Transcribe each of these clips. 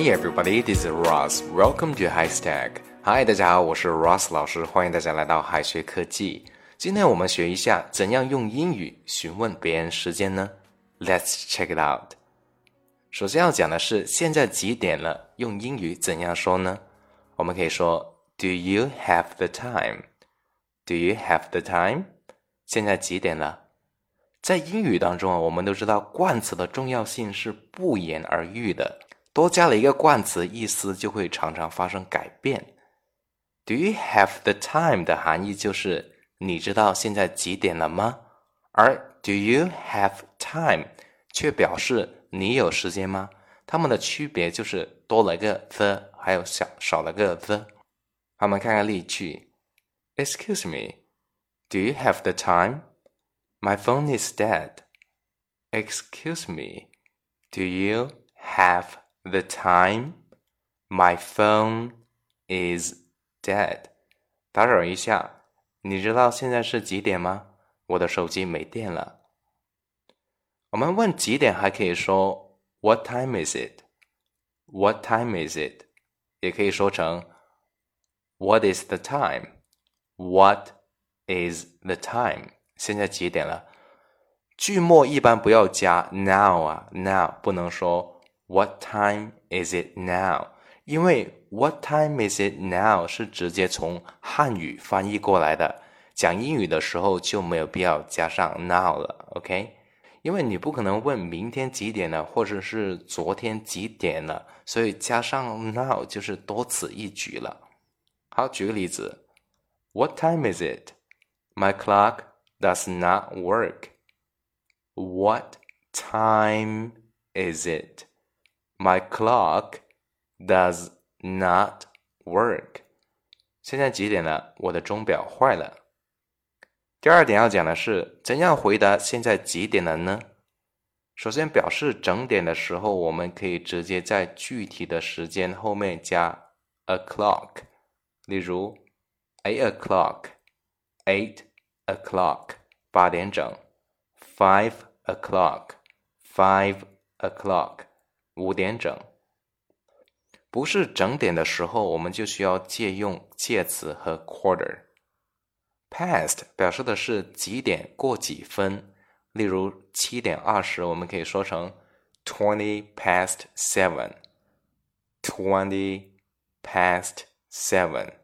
Hey everybody, this is Ross. Welcome to High Stack. Hi，大家好，我是 Ross 老师，欢迎大家来到海学科技。今天我们学一下怎样用英语询问别人时间呢？Let's check it out. 首先要讲的是现在几点了，用英语怎样说呢？我们可以说 Do you have the time? Do you have the time? 现在几点了？在英语当中啊，我们都知道冠词的重要性是不言而喻的，多加了一个冠词，意思就会常常发生改变。Do you have the time 的含义就是你知道现在几点了吗？而 Do you have time 却表示。你有时间吗？它们的区别就是多了个 the，还有少少了个 the。好，我们看看例句：Excuse me, do you have the time? My phone is dead. Excuse me, do you have the time? My phone is dead. 打扰一下，你知道现在是几点吗？我的手机没电了。我们问几点还可以说 What time is it? What time is it? 也可以说成 What is the time? What is the time? 现在几点了？句末一般不要加 now 啊，now 不能说 What time is it now？因为 What time is it now 是直接从汉语翻译过来的，讲英语的时候就没有必要加上 now 了，OK？因为你不可能问明天几点了，或者是昨天几点了，所以加上 now 就是多此一举了。好，举个例子，What time is it? My clock does not work. What time is it? My clock does not work. 现在几点了？我的钟表坏了。第二点要讲的是怎样回答现在几点了呢？首先，表示整点的时候，我们可以直接在具体的时间后面加 o'clock，例如 eight o'clock，eight o'clock，八点整；five o'clock，five o'clock，五点整。不是整点的时候，我们就需要借用介词和 quarter。Past 表示的是几点过几分，例如七点二十，我们可以说成 twenty past seven。twenty past seven。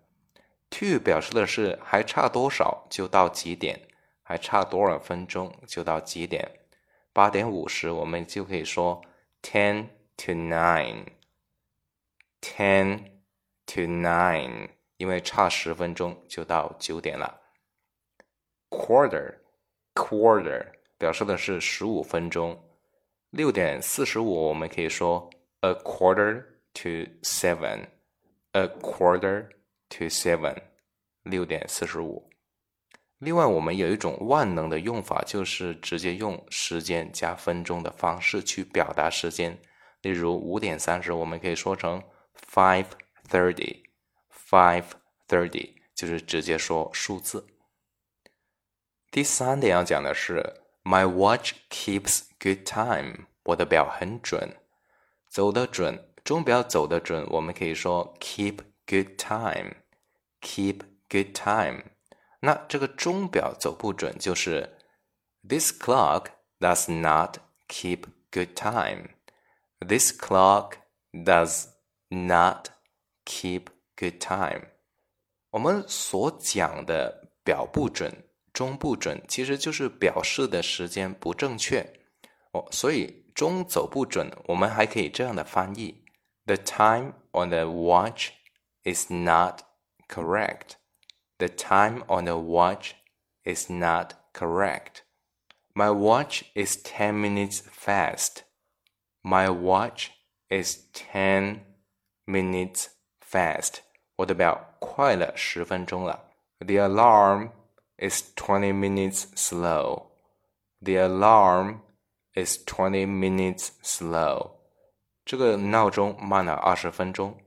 To 表示的是还差多少就到几点，还差多少分钟就到几点。八点五十，我们就可以说 ten to nine。ten to nine，因为差十分钟就到九点了。Quarter, quarter 表示的是十五分钟。六点四十五，我们可以说 a quarter to seven, a quarter to seven，六点四十五。另外，我们有一种万能的用法，就是直接用时间加分钟的方式去表达时间。例如五点三十，我们可以说成 five thirty, five thirty，就是直接说数字。第三点要讲的是，My watch keeps good time。我的表很准，走得准，钟表走得准。我们可以说 keep good time。keep good time。那这个钟表走不准，就是 This clock does not keep good time。 This clock does not keep good time。我们所讲的表不准。钟不准其实就是表示的时间不正确哦，所以钟走不准，我们还可以这样的翻译：The time on the watch is not correct. The time on the watch is not correct. My watch is ten minutes fast. My watch is ten minutes fast. 我的表快了十分钟了。The alarm is 20 minutes slow. The alarm is 20 minutes slow. 这个闹钟慢了二十分钟。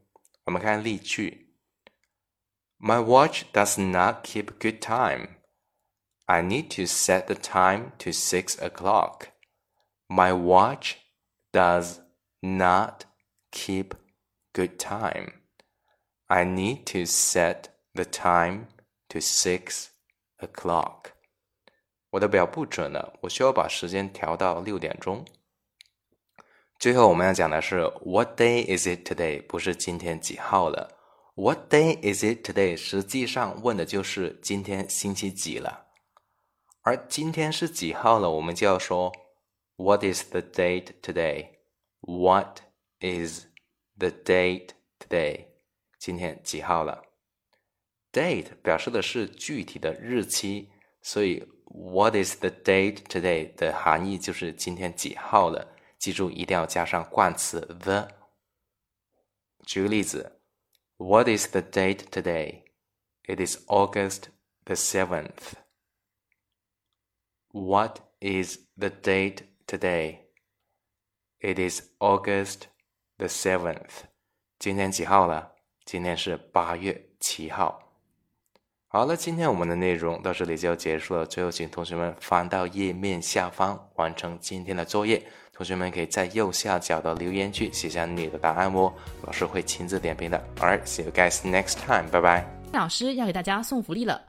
我们看例句：My watch does not keep good time. I need to set the time to six o'clock. My watch does not keep good time. I need to set the time to six o'clock. 我的表不准了，我需要把时间调到六点钟。最后我们要讲的是 What day is it today？不是今天几号了。What day is it today？实际上问的就是今天星期几了。而今天是几号了，我们就要说 What is the date today？What is the date today？今天几号了？Date 表示的是具体的日期，所以 What is the date today 的含义就是今天几号了。记住，一定要加上冠词 the。举个例子，What is the date today? It is August the seventh. What is the date today? It is August the seventh. 今天几号了？今天是八月七号。好了，今天我们的内容到这里就要结束了。最后，请同学们翻到页面下方完成今天的作业。同学们可以在右下角的留言区写下你的答案哦，老师会亲自点评的。Alright, see you guys next time. 拜拜。老师要给大家送福利了，